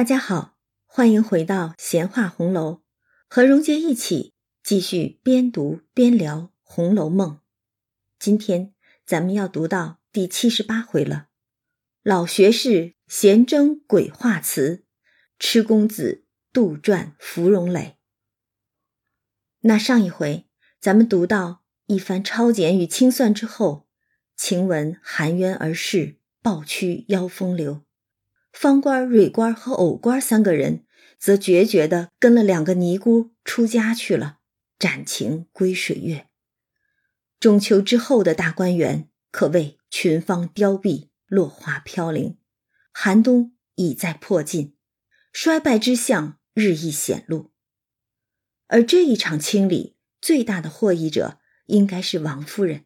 大家好，欢迎回到闲话红楼，和荣杰一起继续边读边聊《红楼梦》。今天咱们要读到第七十八回了。老学士闲争鬼话词，痴公子杜撰芙蓉蕾。那上一回咱们读到一番抄检与清算之后，晴雯含冤而逝，抱屈妖风流。方官、蕊官和藕官三个人，则决绝地跟了两个尼姑出家去了，斩情归水月。中秋之后的大观园，可谓群芳凋敝，落花飘零，寒冬已在迫近，衰败之象日益显露。而这一场清理最大的获益者，应该是王夫人。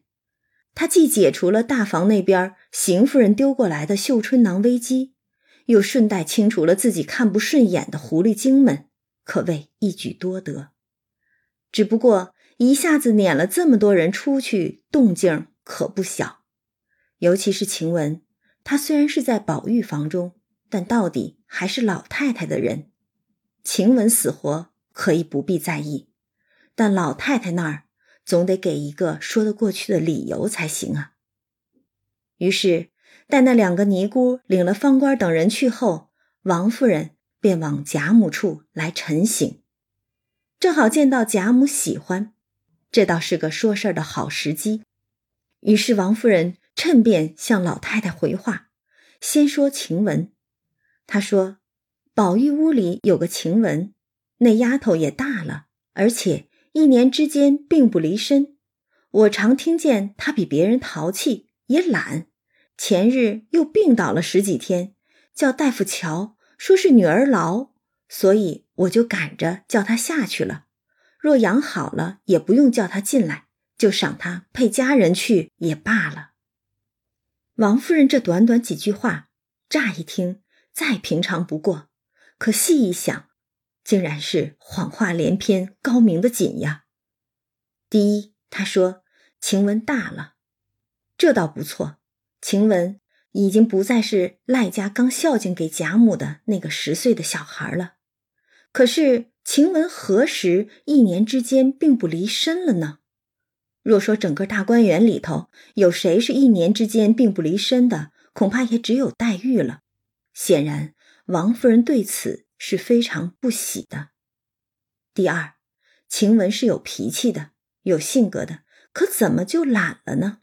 她既解除了大房那边邢夫人丢过来的绣春囊危机。又顺带清除了自己看不顺眼的狐狸精们，可谓一举多得。只不过一下子撵了这么多人出去，动静可不小。尤其是晴雯，她虽然是在宝玉房中，但到底还是老太太的人。晴雯死活可以不必在意，但老太太那儿总得给一个说得过去的理由才行啊。于是。待那两个尼姑领了方官等人去后，王夫人便往贾母处来陈醒，正好见到贾母喜欢，这倒是个说事儿的好时机。于是王夫人趁便向老太太回话，先说晴雯。她说：“宝玉屋里有个晴雯，那丫头也大了，而且一年之间并不离身。我常听见她比别人淘气，也懒。”前日又病倒了十几天，叫大夫瞧，说是女儿痨，所以我就赶着叫她下去了。若养好了，也不用叫她进来，就赏她配家人去也罢了。王夫人这短短几句话，乍一听再平常不过，可细一想，竟然是谎话连篇，高明的紧呀。第一，她说晴雯大了，这倒不错。晴雯已经不再是赖家刚孝敬给贾母的那个十岁的小孩了，可是晴雯何时一年之间并不离身了呢？若说整个大观园里头有谁是一年之间并不离身的，恐怕也只有黛玉了。显然，王夫人对此是非常不喜的。第二，晴雯是有脾气的，有性格的，可怎么就懒了呢？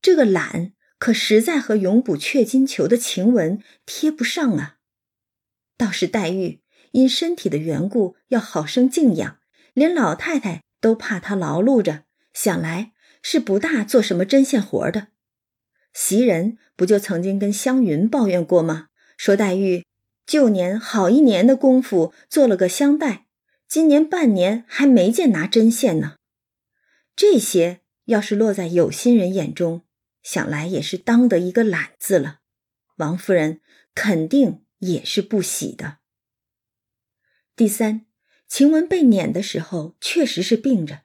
这个懒。可实在和永补雀金裘的晴雯贴不上啊！倒是黛玉因身体的缘故要好生静养，连老太太都怕她劳碌着，想来是不大做什么针线活的。袭人不就曾经跟湘云抱怨过吗？说黛玉旧年好一年的功夫做了个香袋，今年半年还没见拿针线呢。这些要是落在有心人眼中，想来也是当得一个懒字了，王夫人肯定也是不喜的。第三，晴雯被撵的时候确实是病着，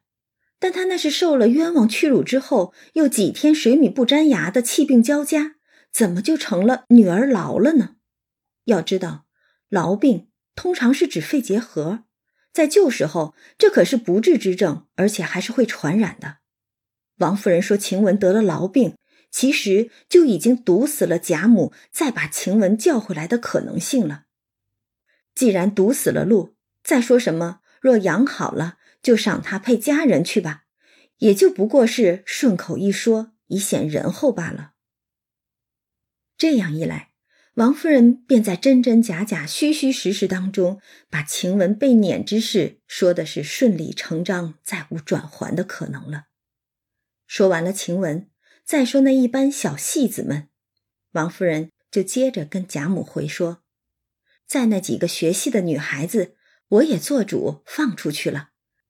但她那是受了冤枉屈辱之后，又几天水米不沾牙的气病交加，怎么就成了女儿痨了呢？要知道，痨病通常是指肺结核，在旧时候这可是不治之症，而且还是会传染的。王夫人说晴雯得了痨病。其实就已经堵死了贾母再把晴雯叫回来的可能性了。既然堵死了路，再说什么若养好了，就赏她配佳人去吧，也就不过是顺口一说，以显仁厚罢了。这样一来，王夫人便在真真假假、虚虚实实当中，把晴雯被撵之事说的是顺理成章，再无转圜的可能了。说完了晴雯。再说那一班小戏子们，王夫人就接着跟贾母回说：“在那几个学戏的女孩子，我也做主放出去了。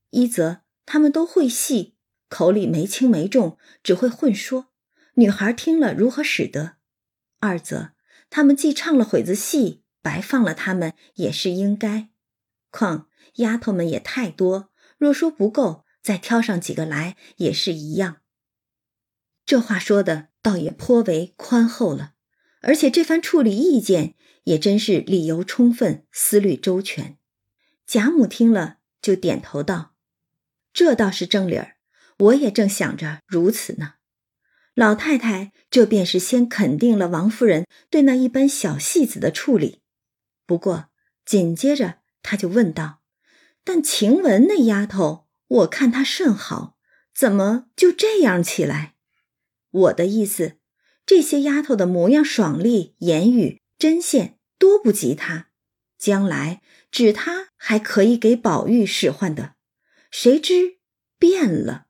一则她们都会戏，口里没轻没重，只会混说，女孩听了如何使得；二则她们既唱了会子戏，白放了她们也是应该。况丫头们也太多，若说不够，再挑上几个来也是一样。”这话说的倒也颇为宽厚了，而且这番处理意见也真是理由充分，思虑周全。贾母听了，就点头道：“这倒是正理儿，我也正想着如此呢。”老太太这便是先肯定了王夫人对那一般小戏子的处理，不过紧接着她就问道：“但晴雯那丫头，我看她甚好，怎么就这样起来？我的意思，这些丫头的模样爽利，言语针线多不及她，将来指她还可以给宝玉使唤的，谁知变了。”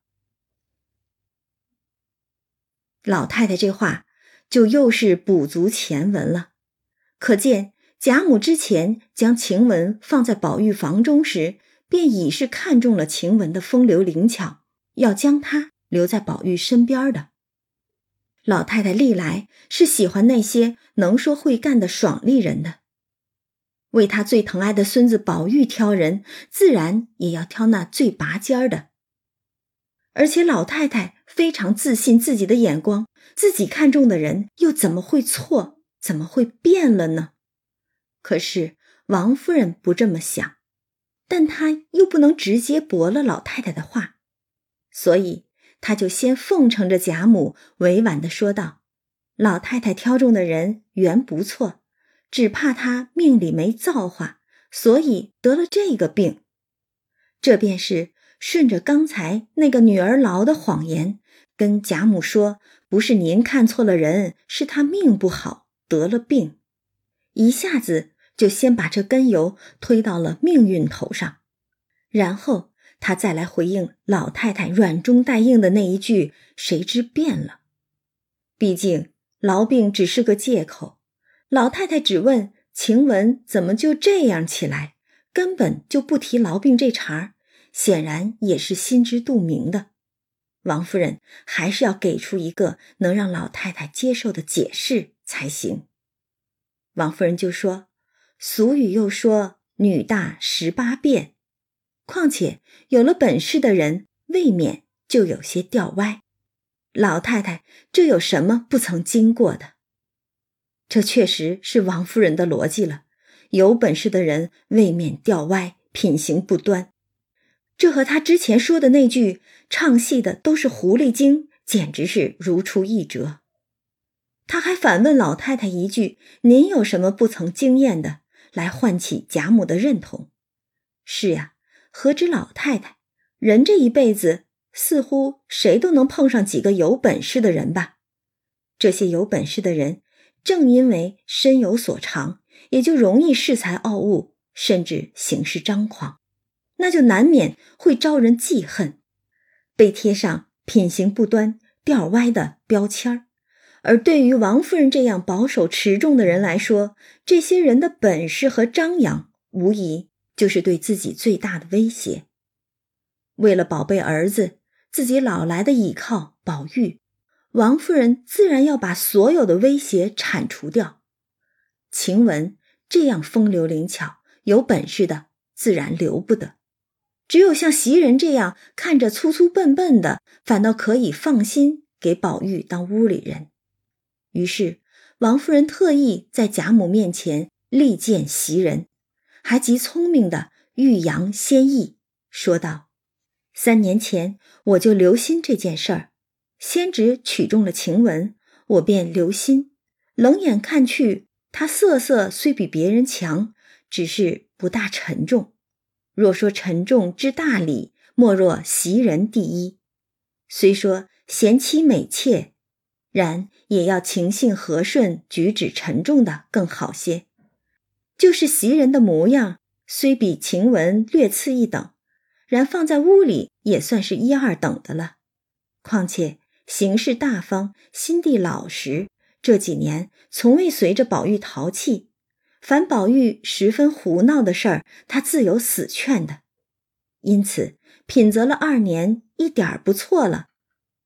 老太太这话就又是补足前文了，可见贾母之前将晴雯放在宝玉房中时，便已是看中了晴雯的风流灵巧，要将她留在宝玉身边的。老太太历来是喜欢那些能说会干的爽利人的，为她最疼爱的孙子宝玉挑人，自然也要挑那最拔尖儿的。而且老太太非常自信自己的眼光，自己看中的人又怎么会错？怎么会变了呢？可是王夫人不这么想，但她又不能直接驳了老太太的话，所以他就先奉承着贾母，委婉的说道：“老太太挑中的人原不错，只怕她命里没造化，所以得了这个病。这便是。”顺着刚才那个女儿痨的谎言，跟贾母说：“不是您看错了人，是她命不好，得了病。”一下子就先把这根由推到了命运头上，然后他再来回应老太太软中带硬的那一句：“谁知变了？”毕竟痨病只是个借口，老太太只问晴雯怎么就这样起来，根本就不提痨病这茬儿。显然也是心知肚明的，王夫人还是要给出一个能让老太太接受的解释才行。王夫人就说：“俗语又说‘女大十八变’，况且有了本事的人，未免就有些掉歪。老太太这有什么不曾经过的？这确实是王夫人的逻辑了。有本事的人，未免掉歪，品行不端。”这和他之前说的那句唱戏的都是狐狸精，简直是如出一辙。他还反问老太太一句：“您有什么不曾经验的？”来唤起贾母的认同。是呀，何止老太太，人这一辈子似乎谁都能碰上几个有本事的人吧？这些有本事的人，正因为身有所长，也就容易恃才傲物，甚至行事张狂。那就难免会招人记恨，被贴上品行不端、调歪的标签儿。而对于王夫人这样保守持重的人来说，这些人的本事和张扬，无疑就是对自己最大的威胁。为了宝贝儿子，自己老来的倚靠宝玉，王夫人自然要把所有的威胁铲除掉。晴雯这样风流灵巧、有本事的，自然留不得。只有像袭人这样看着粗粗笨笨的，反倒可以放心给宝玉当屋里人。于是王夫人特意在贾母面前力荐袭人，还极聪明的欲扬先抑，说道：“三年前我就留心这件事儿，先只取中了晴雯，我便留心，冷眼看去，她色色虽比别人强，只是不大沉重。”若说沉重之大礼，莫若袭人第一。虽说贤妻美妾，然也要情性和顺，举止沉重的更好些。就是袭人的模样，虽比晴雯略次一等，然放在屋里也算是一二等的了。况且行事大方，心地老实，这几年从未随着宝玉淘气。凡宝玉十分胡闹的事儿，他自有死劝的，因此品择了二年，一点儿不错了。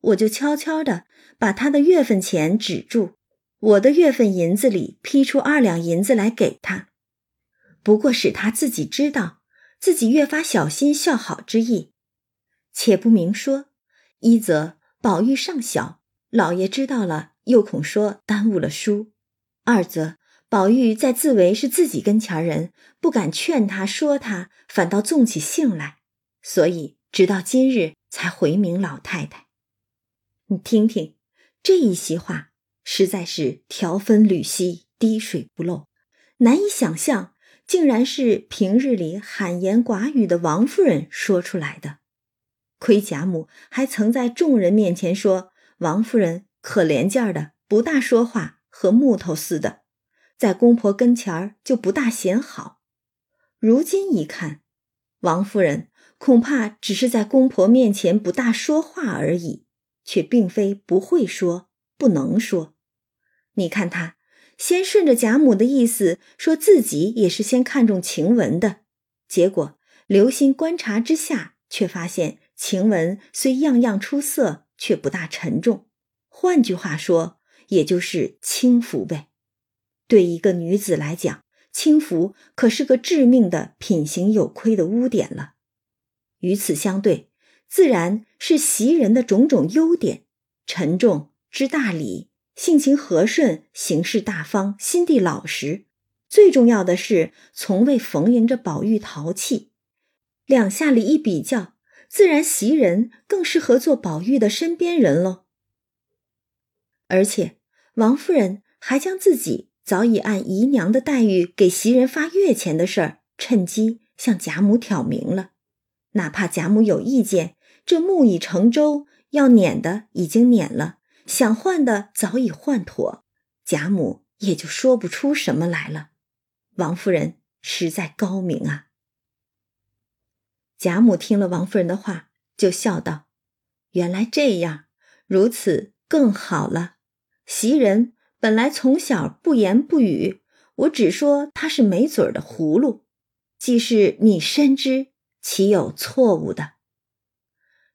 我就悄悄的把他的月份钱止住，我的月份银子里批出二两银子来给他，不过使他自己知道自己越发小心孝好之意。且不明说，一则宝玉尚小，老爷知道了又恐说耽误了书；二则。宝玉在自为是自己跟前人，不敢劝他说他，反倒纵起性来，所以直到今日才回明老太太。你听听这一席话，实在是条分缕析，滴水不漏，难以想象，竟然是平日里罕言寡语的王夫人说出来的。亏贾母还曾在众人面前说王夫人可怜劲儿的，不大说话，和木头似的。在公婆跟前儿就不大显好，如今一看，王夫人恐怕只是在公婆面前不大说话而已，却并非不会说、不能说。你看她先顺着贾母的意思，说自己也是先看中晴雯的，结果留心观察之下，却发现晴雯虽样样出色，却不大沉重。换句话说，也就是轻浮呗。对一个女子来讲，轻浮可是个致命的品行有亏的污点了。与此相对，自然是袭人的种种优点：沉重、知大礼、性情和顺、行事大方、心地老实。最重要的是，从未逢迎着宝玉淘气。两下里一比较，自然袭人更适合做宝玉的身边人喽。而且，王夫人还将自己。早已按姨娘的待遇给袭人发月钱的事儿，趁机向贾母挑明了。哪怕贾母有意见，这木已成舟，要撵的已经撵了，想换的早已换妥，贾母也就说不出什么来了。王夫人实在高明啊！贾母听了王夫人的话，就笑道：“原来这样，如此更好了。袭人。”本来从小不言不语，我只说她是没嘴的葫芦。既是你深知，岂有错误的？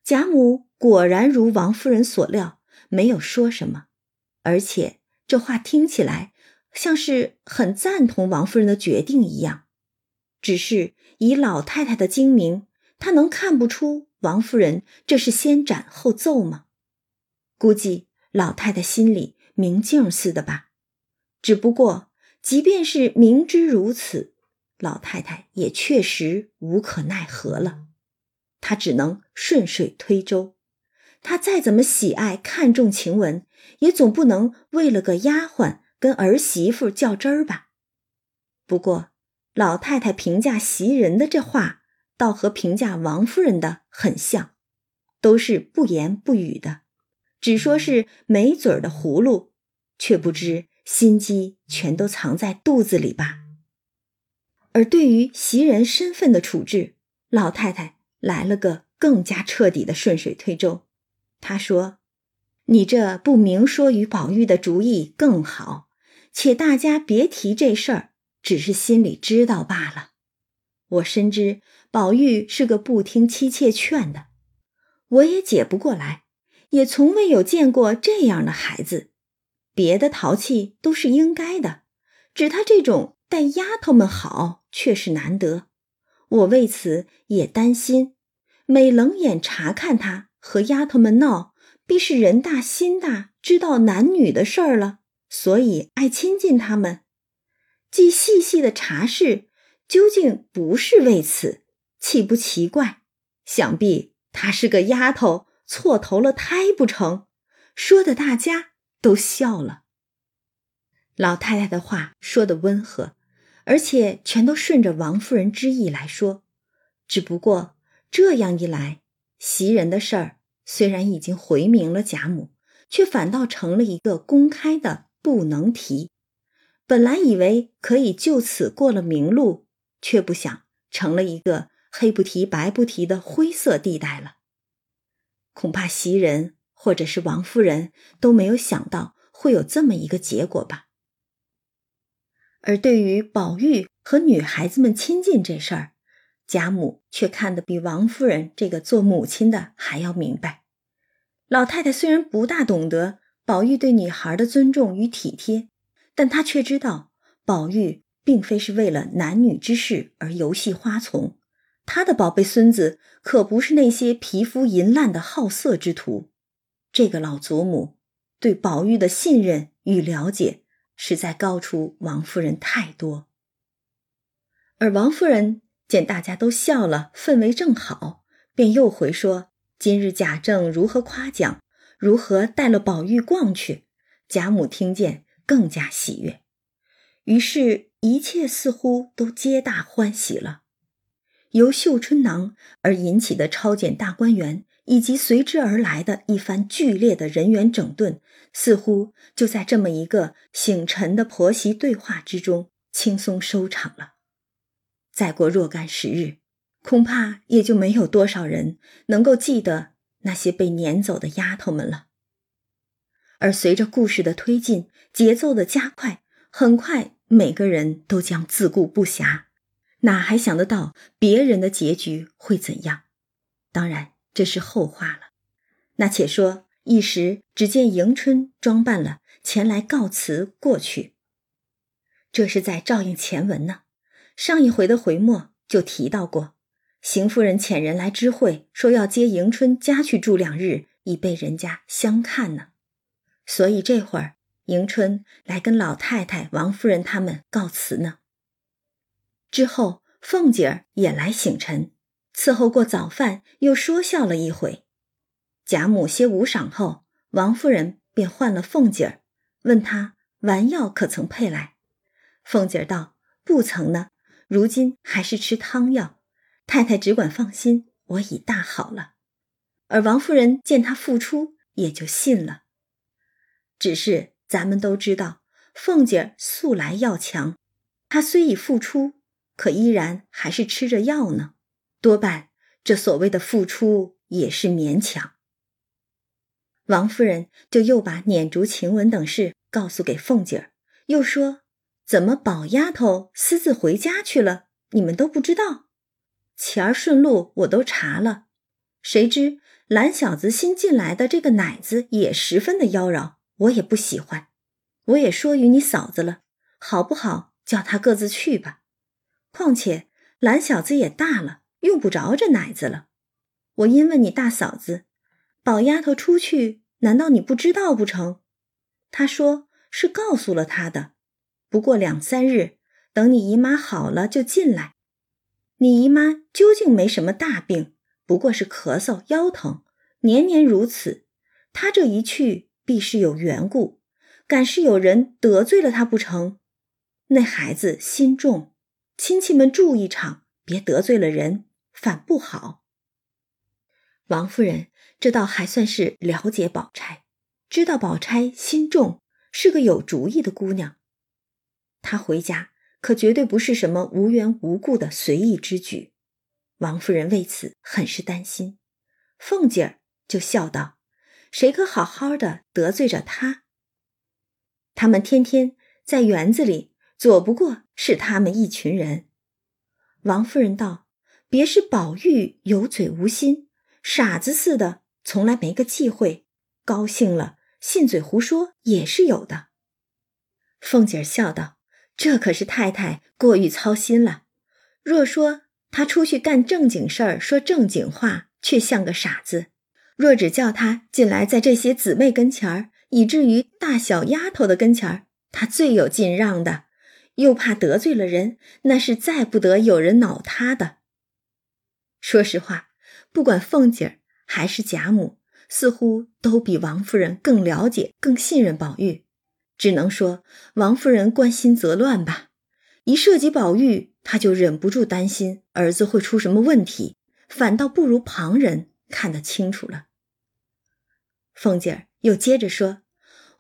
贾母果然如王夫人所料，没有说什么，而且这话听起来像是很赞同王夫人的决定一样。只是以老太太的精明，她能看不出王夫人这是先斩后奏吗？估计老太太心里。明镜似的吧，只不过，即便是明知如此，老太太也确实无可奈何了。她只能顺水推舟。他再怎么喜爱看重晴雯，也总不能为了个丫鬟跟儿媳妇较真儿吧。不过，老太太评价袭人的这话，倒和评价王夫人的很像，都是不言不语的。只说是没嘴儿的葫芦，却不知心机全都藏在肚子里吧。而对于袭人身份的处置，老太太来了个更加彻底的顺水推舟。他说：“你这不明说与宝玉的主意更好，且大家别提这事儿，只是心里知道罢了。我深知宝玉是个不听妻妾劝的，我也解不过来。”也从未有见过这样的孩子，别的淘气都是应该的，只他这种待丫头们好却是难得。我为此也担心，每冷眼查看他和丫头们闹，必是人大心大，知道男女的事儿了，所以爱亲近他们。既细细的查视，究竟不是为此，岂不奇怪？想必她是个丫头。错投了胎不成？说的大家都笑了。老太太的话说的温和，而且全都顺着王夫人之意来说。只不过这样一来，袭人的事儿虽然已经回明了贾母，却反倒成了一个公开的不能提。本来以为可以就此过了明路，却不想成了一个黑不提白不提的灰色地带了。恐怕袭人或者是王夫人都没有想到会有这么一个结果吧。而对于宝玉和女孩子们亲近这事儿，贾母却看得比王夫人这个做母亲的还要明白。老太太虽然不大懂得宝玉对女孩的尊重与体贴，但她却知道宝玉并非是为了男女之事而游戏花丛。他的宝贝孙子可不是那些皮肤淫烂的好色之徒。这个老祖母对宝玉的信任与了解，实在高出王夫人太多。而王夫人见大家都笑了，氛围正好，便又回说：“今日贾政如何夸奖，如何带了宝玉逛去。”贾母听见，更加喜悦，于是，一切似乎都皆大欢喜了。由绣春囊而引起的抄检大观园，以及随之而来的一番剧烈的人员整顿，似乎就在这么一个醒沉的婆媳对话之中轻松收场了。再过若干时日，恐怕也就没有多少人能够记得那些被撵走的丫头们了。而随着故事的推进，节奏的加快，很快每个人都将自顾不暇，哪还想得到别人的结局会怎样？当然这是后话了。那且说一时，只见迎春装扮了前来告辞过去。这是在照应前文呢。上一回的回末就提到过，邢夫人遣人来知会，说要接迎春家去住两日，以备人家相看呢。所以这会儿，迎春来跟老太太、王夫人他们告辞呢。之后，凤姐儿也来醒晨，伺候过早饭，又说笑了一回。贾母歇午晌后，王夫人便唤了凤姐儿，问她丸药可曾配来。凤姐儿道：“不曾呢，如今还是吃汤药。太太只管放心，我已大好了。”而王夫人见她复出，也就信了。只是咱们都知道，凤姐素来要强，她虽已复出，可依然还是吃着药呢。多半这所谓的复出也是勉强。王夫人就又把撵烛晴雯等事告诉给凤姐儿，又说：“怎么宝丫头私自回家去了？你们都不知道？前儿顺路我都查了，谁知懒小子新进来的这个奶子也十分的妖娆。”我也不喜欢，我也说与你嫂子了，好不好？叫他各自去吧。况且懒小子也大了，用不着这奶子了。我因问你大嫂子，宝丫头出去，难道你不知道不成？他说是告诉了他的，不过两三日，等你姨妈好了就进来。你姨妈究竟没什么大病，不过是咳嗽腰疼，年年如此。她这一去。必是有缘故，敢是有人得罪了她不成？那孩子心重，亲戚们住一场，别得罪了人，反不好。王夫人这倒还算是了解宝钗，知道宝钗心重，是个有主意的姑娘。他回家可绝对不是什么无缘无故的随意之举。王夫人为此很是担心，凤姐儿就笑道。谁可好好的得罪着他？他们天天在园子里，左不过是他们一群人。王夫人道：“别是宝玉有嘴无心，傻子似的，从来没个忌讳。高兴了，信嘴胡说也是有的。”凤姐儿笑道：“这可是太太过于操心了。若说他出去干正经事儿，说正经话，却像个傻子。”若只叫他进来，在这些姊妹跟前儿，以至于大小丫头的跟前儿，他最有劲让的，又怕得罪了人，那是再不得有人恼他的。说实话，不管凤姐儿还是贾母，似乎都比王夫人更了解、更信任宝玉。只能说王夫人关心则乱吧。一涉及宝玉，她就忍不住担心儿子会出什么问题，反倒不如旁人看得清楚了。凤姐儿又接着说：“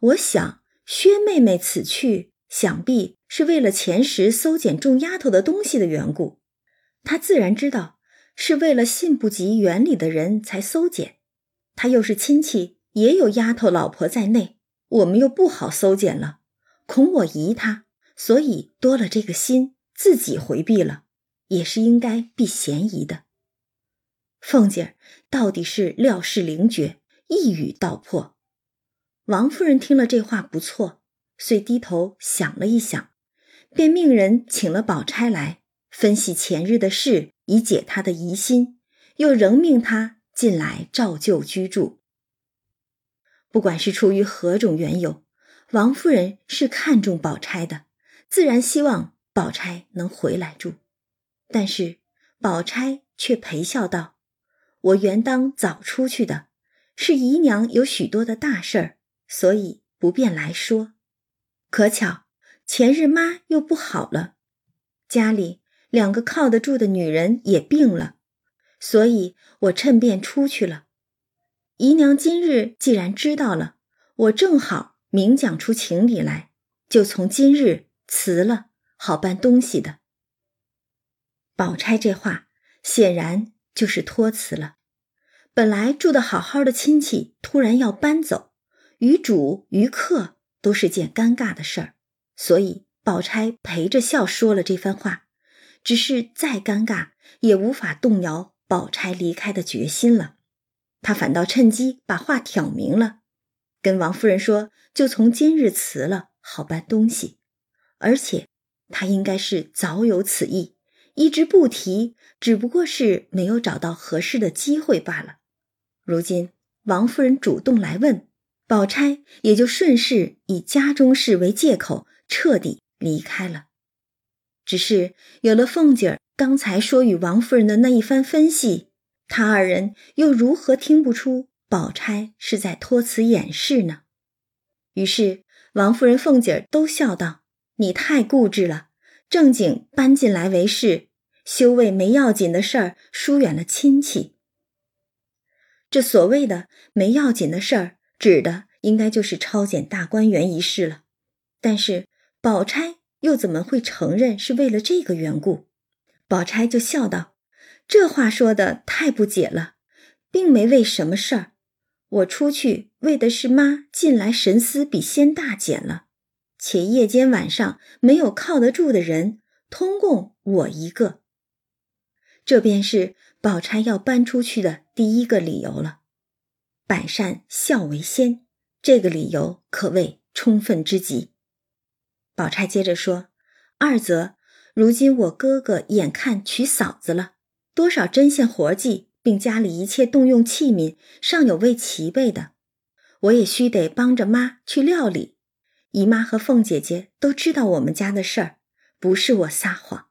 我想薛妹妹此去，想必是为了前时搜检众丫头的东西的缘故。她自然知道是为了信不及园里的人才搜检。她又是亲戚，也有丫头老婆在内，我们又不好搜检了，恐我疑他，所以多了这个心，自己回避了，也是应该避嫌疑的。凤姐儿到底是料事灵绝。”一语道破，王夫人听了这话不错，遂低头想了一想，便命人请了宝钗来分析前日的事，以解她的疑心，又仍命她进来照旧居住。不管是出于何种缘由，王夫人是看中宝钗的，自然希望宝钗能回来住。但是宝钗却陪笑道：“我原当早出去的，是姨娘有许多的大事儿，所以不便来说。可巧前日妈又不好了，家里两个靠得住的女人也病了，所以我趁便出去了。姨娘今日既然知道了，我正好。”明讲出情理来，就从今日辞了，好办东西的。宝钗这话显然就是托辞了。本来住的好好的亲戚，突然要搬走，于主于客都是件尴尬的事儿，所以宝钗陪着笑说了这番话。只是再尴尬，也无法动摇宝钗离开的决心了。他反倒趁机把话挑明了。跟王夫人说，就从今日辞了，好搬东西。而且他应该是早有此意，一直不提，只不过是没有找到合适的机会罢了。如今王夫人主动来问，宝钗也就顺势以家中事为借口，彻底离开了。只是有了凤姐儿刚才说与王夫人的那一番分析，他二人又如何听不出？宝钗是在托辞掩饰呢，于是王夫人、凤姐儿都笑道：“你太固执了，正经搬进来为事，休为没要紧的事儿疏远了亲戚。”这所谓的没要紧的事儿，指的应该就是抄检大观园一事了。但是宝钗又怎么会承认是为了这个缘故？宝钗就笑道：“这话说的太不解了，并没为什么事儿。”我出去为的是妈近来神思比先大减了，且夜间晚上没有靠得住的人，通共我一个。这便是宝钗要搬出去的第一个理由了。百善孝为先，这个理由可谓充分之极。宝钗接着说：“二则，如今我哥哥眼看娶嫂子了，多少针线活计。”并家里一切动用器皿尚有未齐备的，我也须得帮着妈去料理。姨妈和凤姐姐都知道我们家的事儿，不是我撒谎。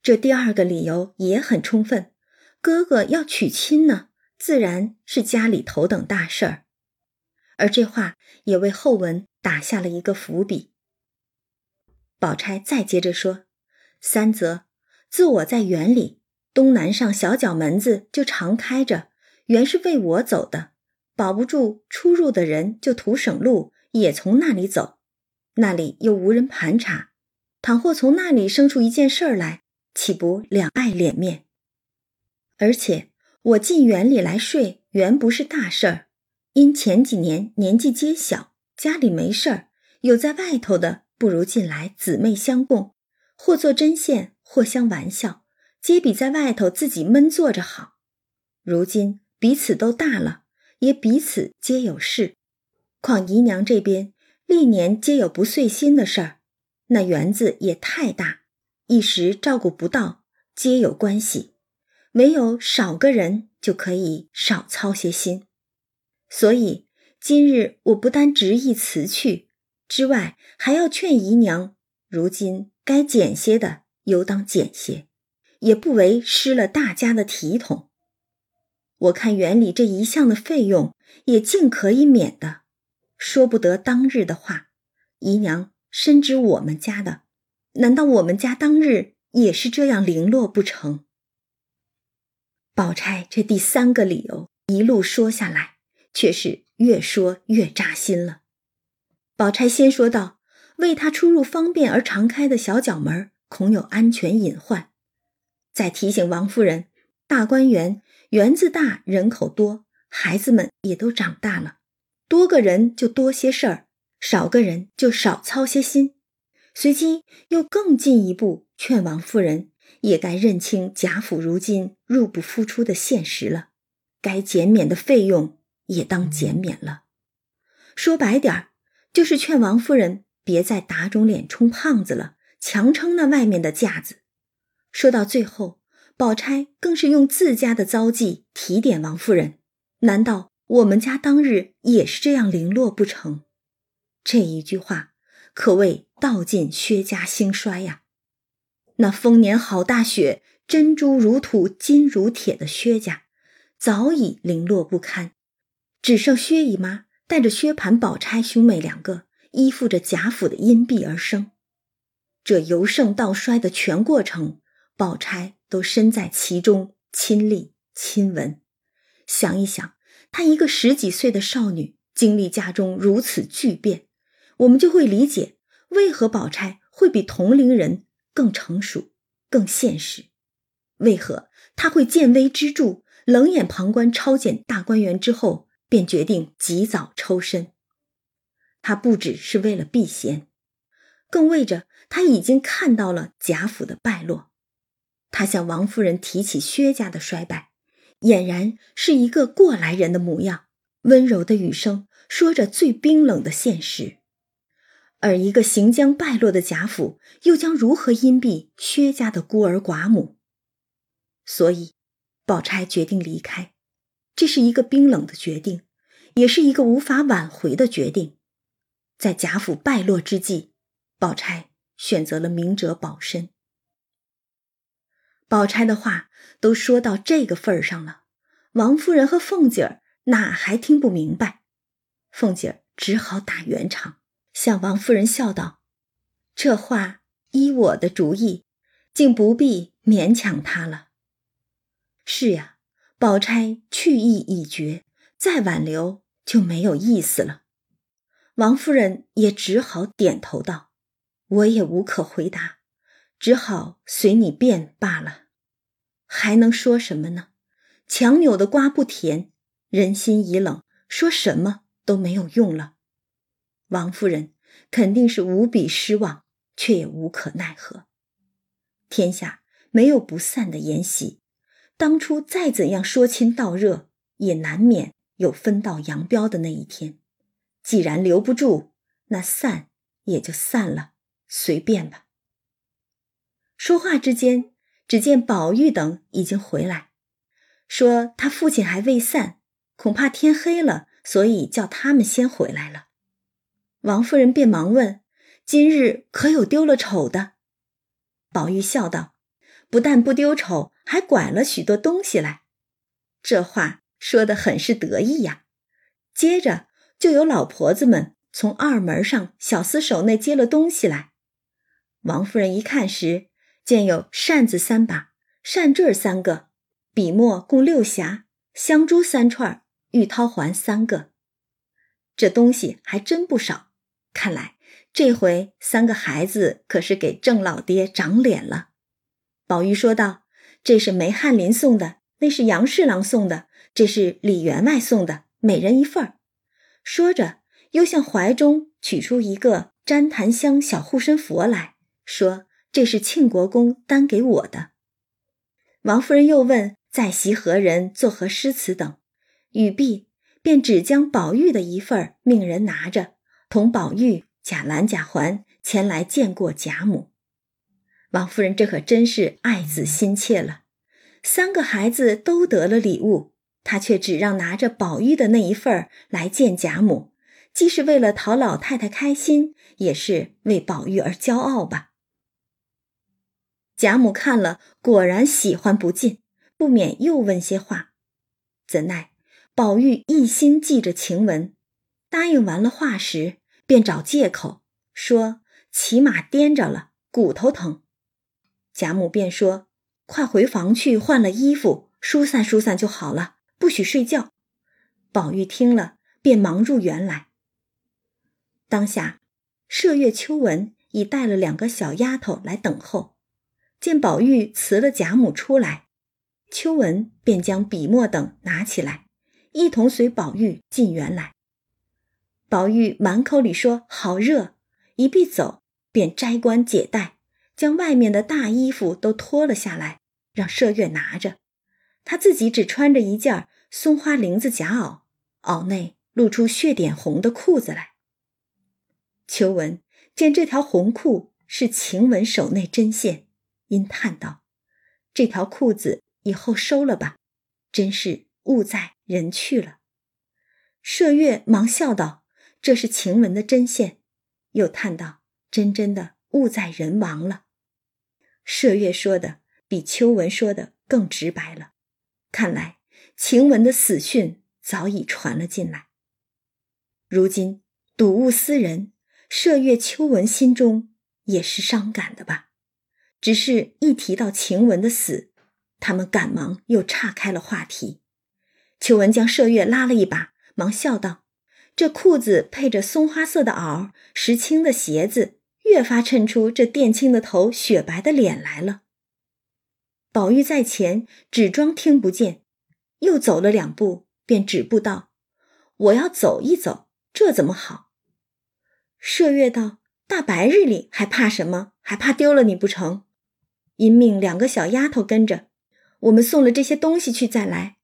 这第二个理由也很充分，哥哥要娶亲呢，自然是家里头等大事儿。而这话也为后文打下了一个伏笔。宝钗再接着说：“三则，自我在园里。”东南上小角门子就常开着，原是为我走的，保不住出入的人就图省路，也从那里走。那里又无人盘查，倘或从那里生出一件事儿来，岂不两碍脸面？而且我进园里来睡，原不是大事儿，因前几年年纪皆小，家里没事儿，有在外头的，不如进来姊妹相共，或做针线，或相玩笑。皆比在外头自己闷坐着好。如今彼此都大了，也彼此皆有事。况姨娘这边历年皆有不遂心的事儿，那园子也太大，一时照顾不到，皆有关系。没有少个人就可以少操些心。所以今日我不单执意辞去，之外还要劝姨娘，如今该减些的，尤当减些。也不为失了大家的体统。我看园里这一项的费用也尽可以免的，说不得当日的话。姨娘深知我们家的，难道我们家当日也是这样零落不成？宝钗这第三个理由一路说下来，却是越说越扎心了。宝钗先说道：“为他出入方便而常开的小角门，恐有安全隐患。”再提醒王夫人，大观园园子大，人口多，孩子们也都长大了，多个人就多些事儿，少个人就少操些心。随即又更进一步劝王夫人，也该认清贾府如今入不敷出的现实了，该减免的费用也当减免了。说白点儿，就是劝王夫人别再打肿脸充胖子了，强撑那外面的架子。说到最后，宝钗更是用自家的遭际提点王夫人：“难道我们家当日也是这样零落不成？”这一句话可谓道尽薛家兴衰呀！那丰年好大雪，珍珠如土，金如铁的薛家，早已零落不堪，只剩薛姨妈带着薛蟠、宝钗兄妹两个依附着贾府的荫庇而生。这由盛到衰的全过程，宝钗都身在其中，亲历亲闻。想一想，她一个十几岁的少女，经历家中如此巨变，我们就会理解为何宝钗会比同龄人更成熟、更现实，为何她会见微知著，冷眼旁观抄检大观园之后，便决定及早抽身。她不只是为了避嫌。更为着他已经看到了贾府的败落，他向王夫人提起薛家的衰败，俨然是一个过来人的模样，温柔的语声说着最冰冷的现实。而一个行将败落的贾府，又将如何荫庇薛家的孤儿寡母？所以，宝钗决定离开，这是一个冰冷的决定，也是一个无法挽回的决定。在贾府败落之际。宝钗选择了明哲保身。宝钗的话都说到这个份儿上了，王夫人和凤姐儿哪还听不明白？凤姐儿只好打圆场，向王夫人笑道：“这话依我的主意，竟不必勉强她了。”是呀，宝钗去意已决，再挽留就没有意思了。王夫人也只好点头道。我也无可回答，只好随你便罢了。还能说什么呢？强扭的瓜不甜，人心已冷，说什么都没有用了。王夫人肯定是无比失望，却也无可奈何。天下没有不散的筵席，当初再怎样说亲道热，也难免有分道扬镳的那一天。既然留不住，那散也就散了。随便吧。说话之间，只见宝玉等已经回来，说他父亲还未散，恐怕天黑了，所以叫他们先回来了。王夫人便忙问：“今日可有丢了丑的？”宝玉笑道：“不但不丢丑，还拐了许多东西来。”这话说的很是得意呀。接着就有老婆子们从二门上小厮手内接了东西来。王夫人一看时，见有扇子三把、扇坠三个、笔墨共六匣、香珠三串、玉绦环三个，这东西还真不少。看来这回三个孩子可是给郑老爹长脸了。宝玉说道：“这是梅翰林送的，那是杨侍郎送的，这是李员外送的，每人一份儿。”说着，又向怀中取出一个旃檀香小护身符来。说：“这是庆国公单给我的。”王夫人又问：“在席何人作何诗词等？”语毕，便只将宝玉的一份命人拿着，同宝玉、贾兰、贾环前来见过贾母。王夫人这可真是爱子心切了，三个孩子都得了礼物，她却只让拿着宝玉的那一份来见贾母，既是为了讨老太太开心，也是为宝玉而骄傲吧。贾母看了，果然喜欢不尽，不免又问些话。怎奈宝玉一心记着晴雯，答应完了话时，便找借口说骑马颠着了，骨头疼。贾母便说：“快回房去换了衣服，疏散疏散就好了，不许睡觉。”宝玉听了，便忙入园来。当下，麝月、秋纹已带了两个小丫头来等候。见宝玉辞了贾母出来，秋纹便将笔墨等拿起来，一同随宝玉进园来。宝玉满口里说好热，一必走，便摘冠解带，将外面的大衣服都脱了下来，让麝月拿着，他自己只穿着一件松花绫子夹袄，袄内露出血点红的裤子来。秋纹见这条红裤是晴雯手内针线。因叹道：“这条裤子以后收了吧，真是物在人去了。”麝月忙笑道：“这是晴雯的针线，又叹道：“真真的物在人亡了。”麝月说的比秋文说的更直白了，看来晴雯的死讯早已传了进来。如今睹物思人，麝月、秋文心中也是伤感的吧？只是一提到晴雯的死，他们赶忙又岔开了话题。秋文将麝月拉了一把，忙笑道：“这裤子配着松花色的袄，石青的鞋子，越发衬出这靛青的头、雪白的脸来了。”宝玉在前，只装听不见，又走了两步，便止步道：“我要走一走，这怎么好？”麝月道：“大白日里还怕什么？还怕丢了你不成？”因命两个小丫头跟着，我们送了这些东西去，再来。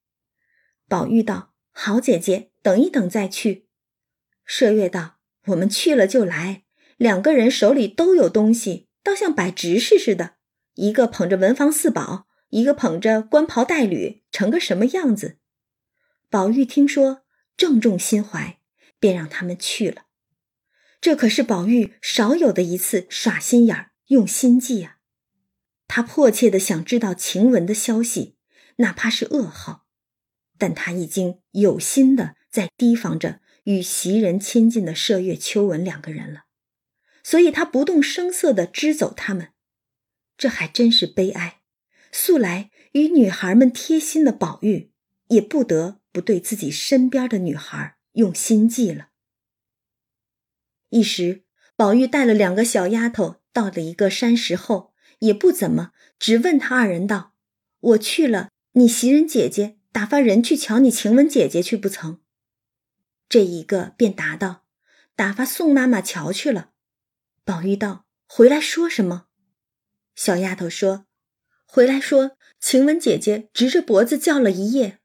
宝玉道：“好姐姐，等一等再去。”麝月道：“我们去了就来，两个人手里都有东西，倒像摆执事似的，一个捧着文房四宝，一个捧着官袍带履，成个什么样子？”宝玉听说，正中心怀，便让他们去了。这可是宝玉少有的一次耍心眼儿、用心计啊！他迫切的想知道晴雯的消息，哪怕是噩耗，但他已经有心的在提防着与袭人亲近的麝月、秋纹两个人了，所以他不动声色的支走他们。这还真是悲哀。素来与女孩们贴心的宝玉，也不得不对自己身边的女孩用心计了。一时，宝玉带了两个小丫头到了一个山石后。也不怎么，只问他二人道：“我去了，你袭人姐姐打发人去瞧你晴雯姐姐去不曾？”这一个便答道：“打发宋妈妈瞧去了。”宝玉道：“回来说什么？”小丫头说：“回来说晴雯姐姐直着脖子叫了一夜，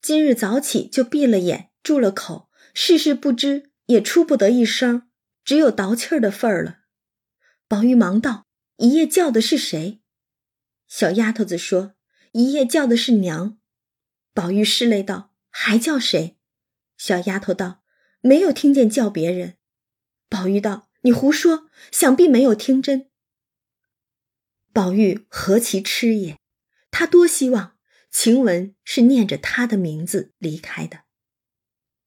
今日早起就闭了眼，住了口，事事不知，也出不得一声，只有倒气儿的份儿了。”宝玉忙道。一夜叫的是谁？小丫头子说：“一夜叫的是娘。”宝玉拭泪道：“还叫谁？”小丫头道：“没有听见叫别人。”宝玉道：“你胡说，想必没有听真。”宝玉何其痴也！他多希望晴雯是念着他的名字离开的，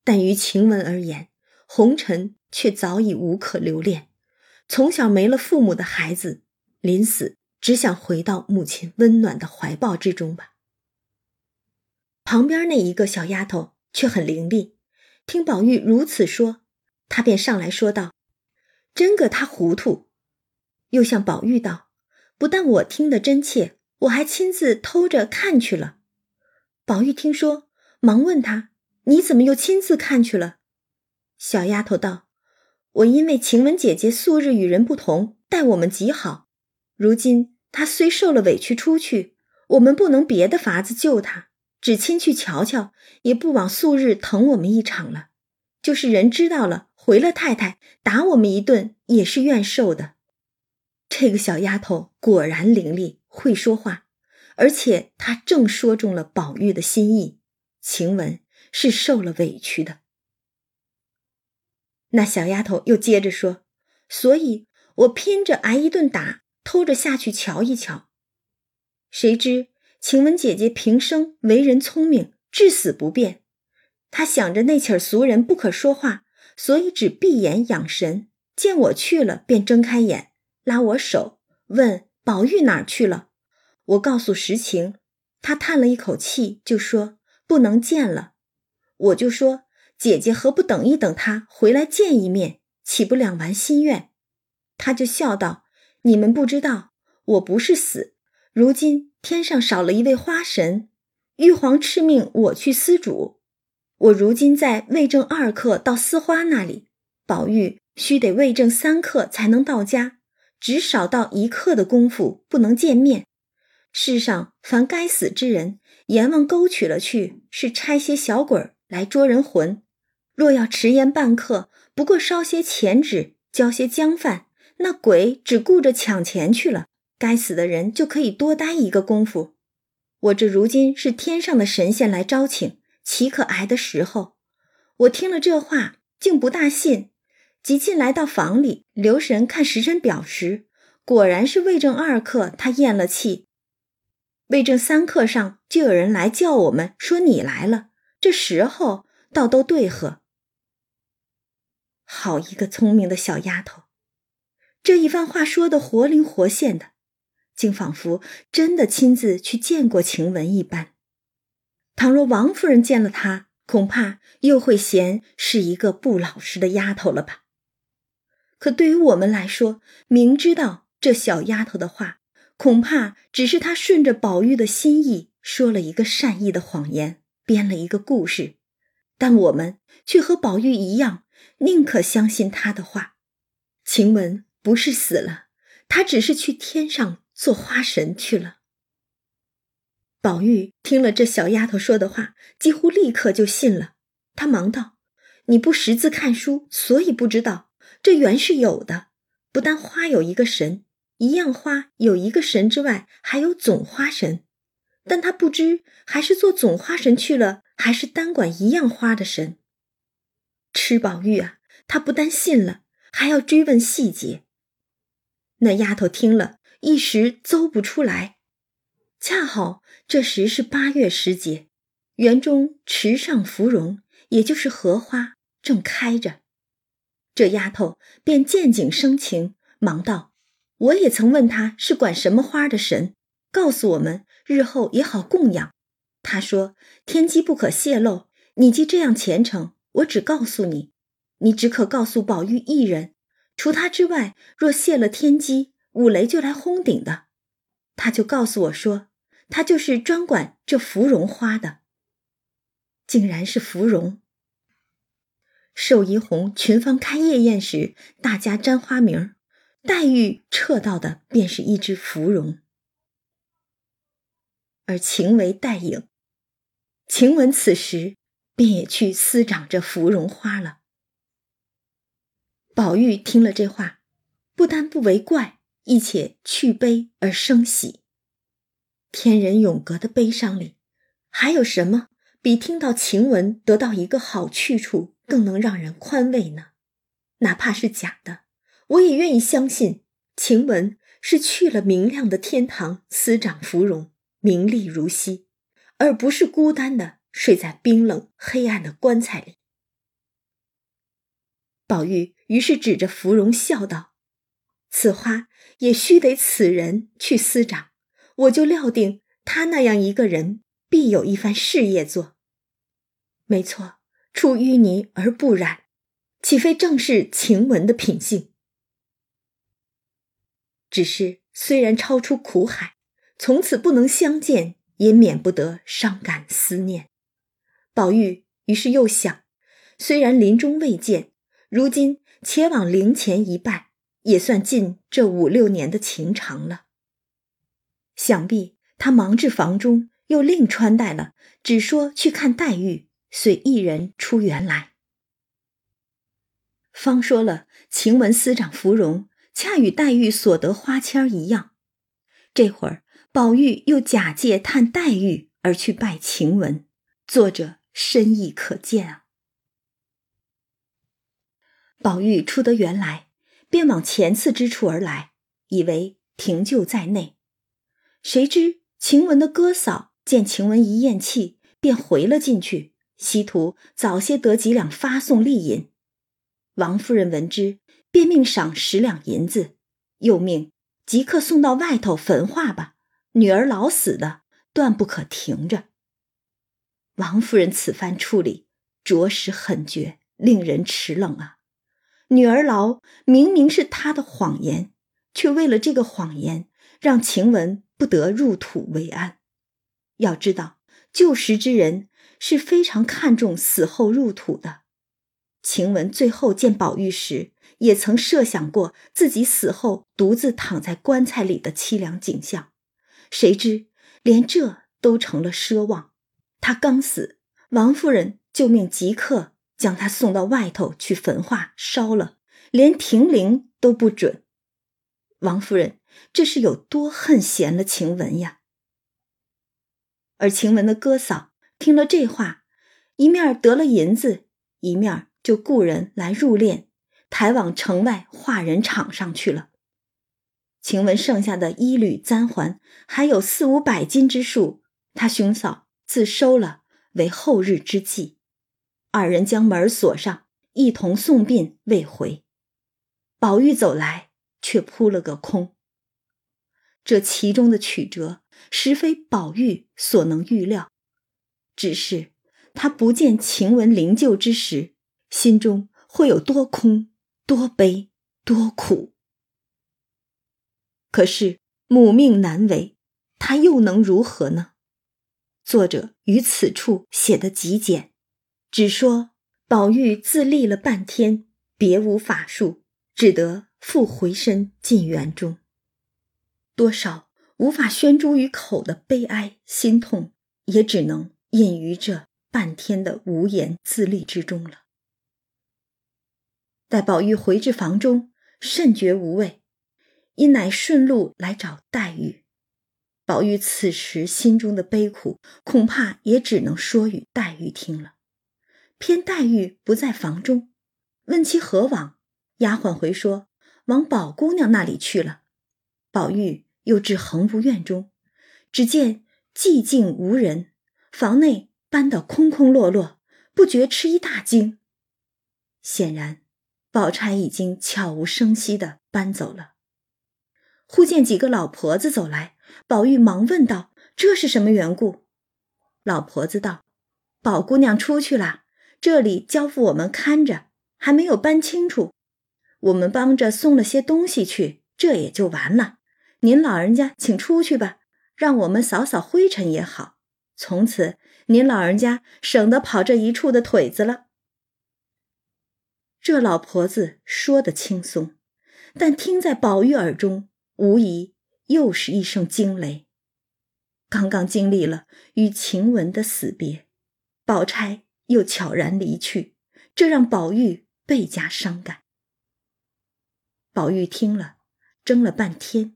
但于晴雯而言，红尘却早已无可留恋，从小没了父母的孩子。临死只想回到母亲温暖的怀抱之中吧。旁边那一个小丫头却很伶俐，听宝玉如此说，她便上来说道：“真个他糊涂。”又向宝玉道：“不但我听得真切，我还亲自偷着看去了。”宝玉听说，忙问他：“你怎么又亲自看去了？”小丫头道：“我因为晴雯姐姐素日与人不同，待我们极好。”如今他虽受了委屈出去，我们不能别的法子救他，只亲去瞧瞧，也不枉素日疼我们一场了。就是人知道了，回了太太打我们一顿，也是愿受的。这个小丫头果然伶俐，会说话，而且她正说中了宝玉的心意。晴雯是受了委屈的。那小丫头又接着说：“所以我拼着挨一顿打。”偷着下去瞧一瞧，谁知晴雯姐姐平生为人聪明，至死不变。她想着那起俗人不可说话，所以只闭眼养神。见我去了，便睁开眼，拉我手，问宝玉哪儿去了。我告诉实情，她叹了一口气，就说不能见了。我就说姐姐何不等一等他回来见一面，岂不两完心愿？她就笑道。你们不知道，我不是死，如今天上少了一位花神，玉皇敕命我去司主。我如今在魏正二刻到司花那里，宝玉须得魏正三刻才能到家，只少到一刻的功夫不能见面。世上凡该死之人，阎王勾取了去，是差些小鬼来捉人魂。若要迟延半刻，不过烧些钱纸，交些姜饭。那鬼只顾着抢钱去了，该死的人就可以多待一个功夫。我这如今是天上的神仙来招请，岂可挨的时候？我听了这话，竟不大信，即进来到房里，留神看时辰表时，果然是未正二刻，他咽了气。未正三刻上就有人来叫我们，说你来了。这时候倒都对合。好一个聪明的小丫头，这一番话说的活灵活现的，竟仿佛真的亲自去见过晴雯一般。倘若王夫人见了她，恐怕又会嫌是一个不老实的丫头了吧？可对于我们来说，明知道这小丫头的话，恐怕只是她顺着宝玉的心意说了一个善意的谎言，编了一个故事，但我们却和宝玉一样。宁可相信他的话，晴雯不是死了，他只是去天上做花神去了。宝玉听了这小丫头说的话，几乎立刻就信了。他忙道：“你不识字看书，所以不知道，这原是有的。不但花有一个神，一样花有一个神之外，还有总花神。但他不知还是做总花神去了，还是单管一样花的神。”吃宝玉啊，他不但信了，还要追问细节。那丫头听了一时诌不出来。恰好这时是八月时节，园中池上芙蓉，也就是荷花正开着。这丫头便见景生情，忙道：“我也曾问他是管什么花的神，告诉我们日后也好供养。他说天机不可泄露，你既这样虔诚。”我只告诉你，你只可告诉宝玉一人，除他之外，若泄了天机，五雷就来轰顶的。他就告诉我说，他就是专管这芙蓉花的。竟然是芙蓉。寿怡红群芳开夜宴时，大家沾花名黛玉撤到的便是一只芙蓉，而晴为黛影。晴雯此时。便也去私掌这芙蓉花了。宝玉听了这话，不但不为怪，亦且去悲而生喜。天人永隔的悲伤里，还有什么比听到晴雯得到一个好去处更能让人宽慰呢？哪怕是假的，我也愿意相信晴雯是去了明亮的天堂司掌芙蓉，名利如昔，而不是孤单的。睡在冰冷黑暗的棺材里，宝玉于是指着芙蓉笑道：“此花也须得此人去司掌，我就料定他那样一个人必有一番事业做。没错，出淤泥而不染，岂非正是晴雯的品性？只是虽然超出苦海，从此不能相见，也免不得伤感思念。”宝玉于是又想，虽然临终未见，如今且往灵前一拜，也算尽这五六年的情长了。想必他忙至房中，又另穿戴了，只说去看黛玉，遂一人出园来。方说了，晴雯司掌芙蓉，恰与黛玉所得花签一样。这会儿，宝玉又假借探黛玉而去拜晴雯，作者。深意可见啊！宝玉出得园来，便往前次之处而来，以为停柩在内。谁知晴雯的哥嫂见晴雯一咽气，便回了进去，希图早些得几两发送利银。王夫人闻之，便命赏十两银子，又命即刻送到外头焚化吧。女儿老死的，断不可停着。王夫人此番处理着实狠绝，令人齿冷啊！女儿痨明明是他的谎言，却为了这个谎言，让晴雯不得入土为安。要知道，旧时之人是非常看重死后入土的。晴雯最后见宝玉时，也曾设想过自己死后独自躺在棺材里的凄凉景象，谁知连这都成了奢望。他刚死，王夫人就命即刻将他送到外头去焚化烧了，连停灵都不准。王夫人这是有多恨闲了晴雯呀？而晴雯的哥嫂听了这话，一面得了银子，一面就雇人来入殓，抬往城外化人场上去了。晴雯剩下的衣履簪环还有四五百斤之数，他兄嫂自收了为后日之计。二人将门锁上，一同送殡未回。宝玉走来，却扑了个空。这其中的曲折，实非宝玉所能预料。只是他不见晴雯灵柩之时，心中会有多空、多悲、多苦。可是母命难违，他又能如何呢？作者于此处写的极简，只说宝玉自立了半天，别无法术，只得复回身进园中。多少无法宣诸于口的悲哀心痛，也只能隐于这半天的无言自立之中了。待宝玉回至房中，甚觉无味，因乃顺路来找黛玉。宝玉此时心中的悲苦，恐怕也只能说与黛玉听了。偏黛玉不在房中，问其何往，丫鬟回说往宝姑娘那里去了。宝玉又至恒芜院中，只见寂静无人，房内搬得空空落落，不觉吃一大惊。显然，宝钗已经悄无声息地搬走了。忽见几个老婆子走来，宝玉忙问道：“这是什么缘故？”老婆子道：“宝姑娘出去了，这里交付我们看着，还没有搬清楚。我们帮着送了些东西去，这也就完了。”您老人家请出去吧，让我们扫扫灰尘也好。从此您老人家省得跑这一处的腿子了。这老婆子说的轻松，但听在宝玉耳中，无疑又是一声惊雷。刚刚经历了与晴雯的死别，宝钗又悄然离去，这让宝玉倍加伤感。宝玉听了，怔了半天。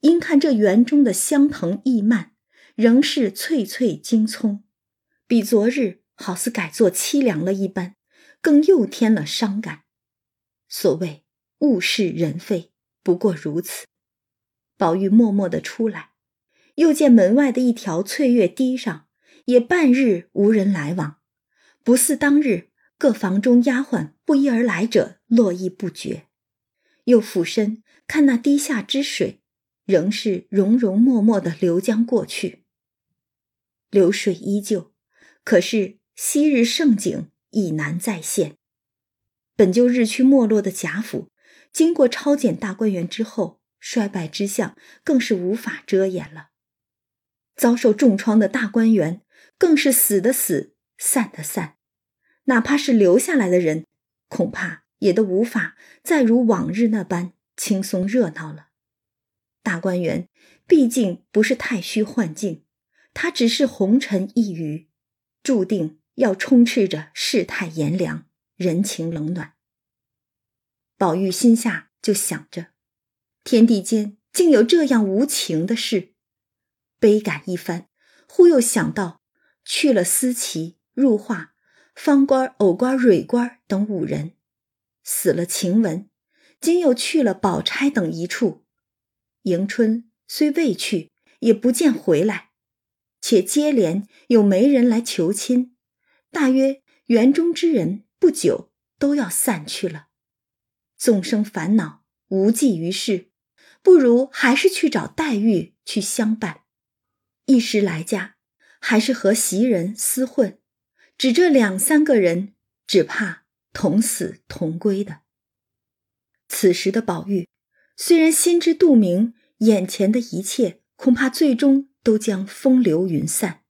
因看这园中的香藤意蔓，仍是翠翠金葱，比昨日好似改作凄凉了一般，更又添了伤感。所谓物是人非，不过如此。宝玉默默的出来，又见门外的一条翠月堤上，也半日无人来往，不似当日各房中丫鬟不一而来者络绎不绝。又俯身看那堤下之水。仍是融融脉脉的流将过去，流水依旧，可是昔日盛景已难再现。本就日趋没落的贾府，经过抄检大观园之后，衰败之象更是无法遮掩了。遭受重创的大观园，更是死的死，散的散，哪怕是留下来的人，恐怕也都无法再如往日那般轻松热闹了。大观园毕竟不是太虚幻境，它只是红尘一隅，注定要充斥着世态炎凉、人情冷暖。宝玉心下就想着，天地间竟有这样无情的事，悲感一番，忽又想到去了思琪、入画、方官、藕官、蕊官等五人，死了晴雯，今又去了宝钗等一处。迎春虽未去，也不见回来，且接连有媒人来求亲，大约园中之人不久都要散去了。纵生烦恼，无济于事，不如还是去找黛玉去相伴。一时来家，还是和袭人厮混，只这两三个人，只怕同死同归的。此时的宝玉。虽然心知肚明，眼前的一切恐怕最终都将风流云散，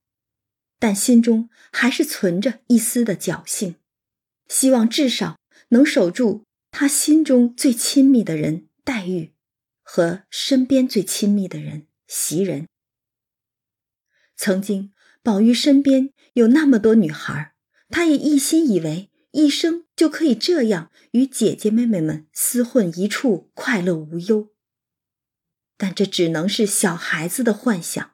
但心中还是存着一丝的侥幸，希望至少能守住他心中最亲密的人黛玉，和身边最亲密的人袭人。曾经宝玉身边有那么多女孩，他也一心以为。一生就可以这样与姐姐妹妹们厮混一处，快乐无忧。但这只能是小孩子的幻想，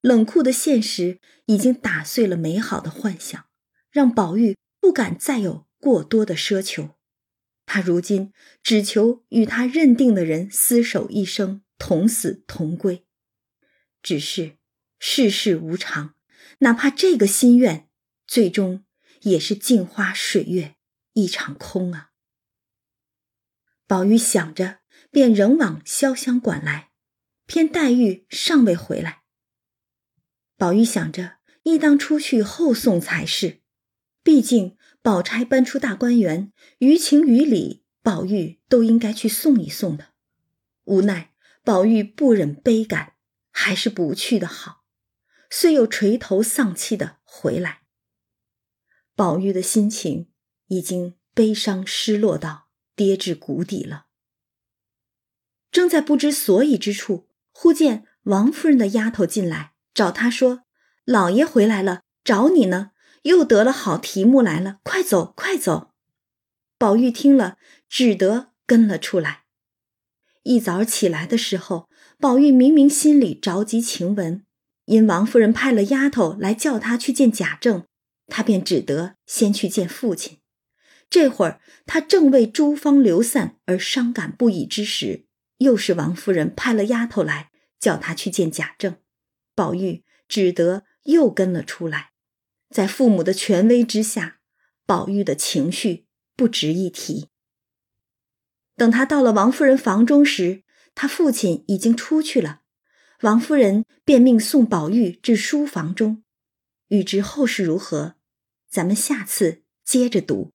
冷酷的现实已经打碎了美好的幻想，让宝玉不敢再有过多的奢求。他如今只求与他认定的人厮守一生，同死同归。只是世事无常，哪怕这个心愿，最终也是镜花水月一场空啊！宝玉想着，便仍往潇湘馆来，偏黛玉尚未回来。宝玉想着，应当出去后送才是。毕竟宝钗搬出大观园，于情于理，宝玉都应该去送一送的。无奈宝玉不忍悲感，还是不去的好。遂又垂头丧气的回来。宝玉的心情已经悲伤失落到跌至谷底了。正在不知所以之处，忽见王夫人的丫头进来。找他说：“老爷回来了，找你呢，又得了好题目来了，快走，快走。”宝玉听了，只得跟了出来。一早起来的时候，宝玉明明心里着急晴雯，因王夫人派了丫头来叫他去见贾政，他便只得先去见父亲。这会儿他正为诸方流散而伤感不已之时，又是王夫人派了丫头来叫他去见贾政。宝玉只得又跟了出来，在父母的权威之下，宝玉的情绪不值一提。等他到了王夫人房中时，他父亲已经出去了，王夫人便命送宝玉至书房中。欲知后事如何，咱们下次接着读。